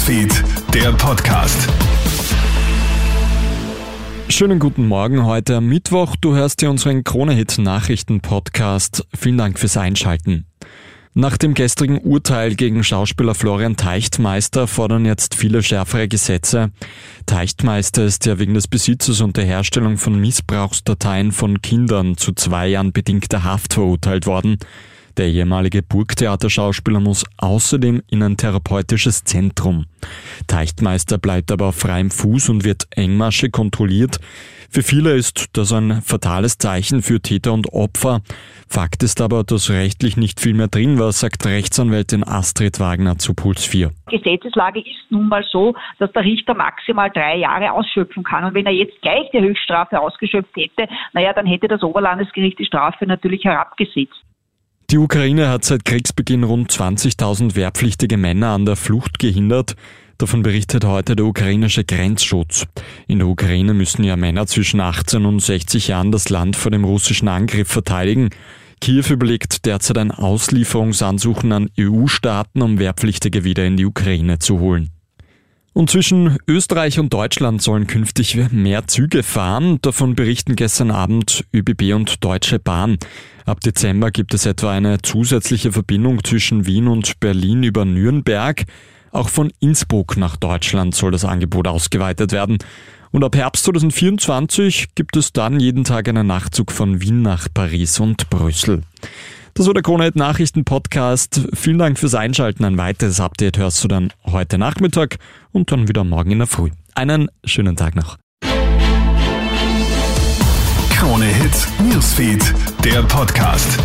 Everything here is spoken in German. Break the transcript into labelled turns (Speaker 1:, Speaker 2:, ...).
Speaker 1: Newsfeed, der Podcast.
Speaker 2: Schönen guten Morgen heute am Mittwoch. Du hörst hier unseren Krone-Hit Nachrichten-Podcast. Vielen Dank fürs Einschalten. Nach dem gestrigen Urteil gegen Schauspieler Florian Teichtmeister fordern jetzt viele schärfere Gesetze. Teichtmeister ist ja wegen des Besitzes und der Herstellung von Missbrauchsdateien von Kindern zu zwei Jahren bedingter Haft verurteilt worden. Der ehemalige Burgtheaterschauspieler muss außerdem in ein therapeutisches Zentrum. Teichtmeister bleibt aber auf freiem Fuß und wird engmaschig kontrolliert. Für viele ist das ein fatales Zeichen für Täter und Opfer. Fakt ist aber, dass rechtlich nicht viel mehr drin war, sagt Rechtsanwältin Astrid Wagner zu Puls 4.
Speaker 3: Gesetzeslage ist nun mal so, dass der Richter maximal drei Jahre ausschöpfen kann. Und wenn er jetzt gleich die Höchststrafe ausgeschöpft hätte, naja, dann hätte das Oberlandesgericht die Strafe natürlich herabgesetzt.
Speaker 2: Die Ukraine hat seit Kriegsbeginn rund 20.000 wehrpflichtige Männer an der Flucht gehindert. Davon berichtet heute der ukrainische Grenzschutz. In der Ukraine müssen ja Männer zwischen 18 und 60 Jahren das Land vor dem russischen Angriff verteidigen. Kiew überlegt derzeit ein Auslieferungsansuchen an EU-Staaten, um Wehrpflichtige wieder in die Ukraine zu holen. Und zwischen Österreich und Deutschland sollen künftig mehr Züge fahren. Davon berichten gestern Abend ÖBB und Deutsche Bahn. Ab Dezember gibt es etwa eine zusätzliche Verbindung zwischen Wien und Berlin über Nürnberg. Auch von Innsbruck nach Deutschland soll das Angebot ausgeweitet werden. Und ab Herbst 2024 gibt es dann jeden Tag einen Nachtzug von Wien nach Paris und Brüssel. Das war der Kronheit Nachrichten Podcast. Vielen Dank fürs Einschalten. Ein weiteres Update hörst du dann heute Nachmittag und dann wieder morgen in der Früh. Einen schönen Tag noch.
Speaker 1: Krone Hits, Newsfeed, der Podcast.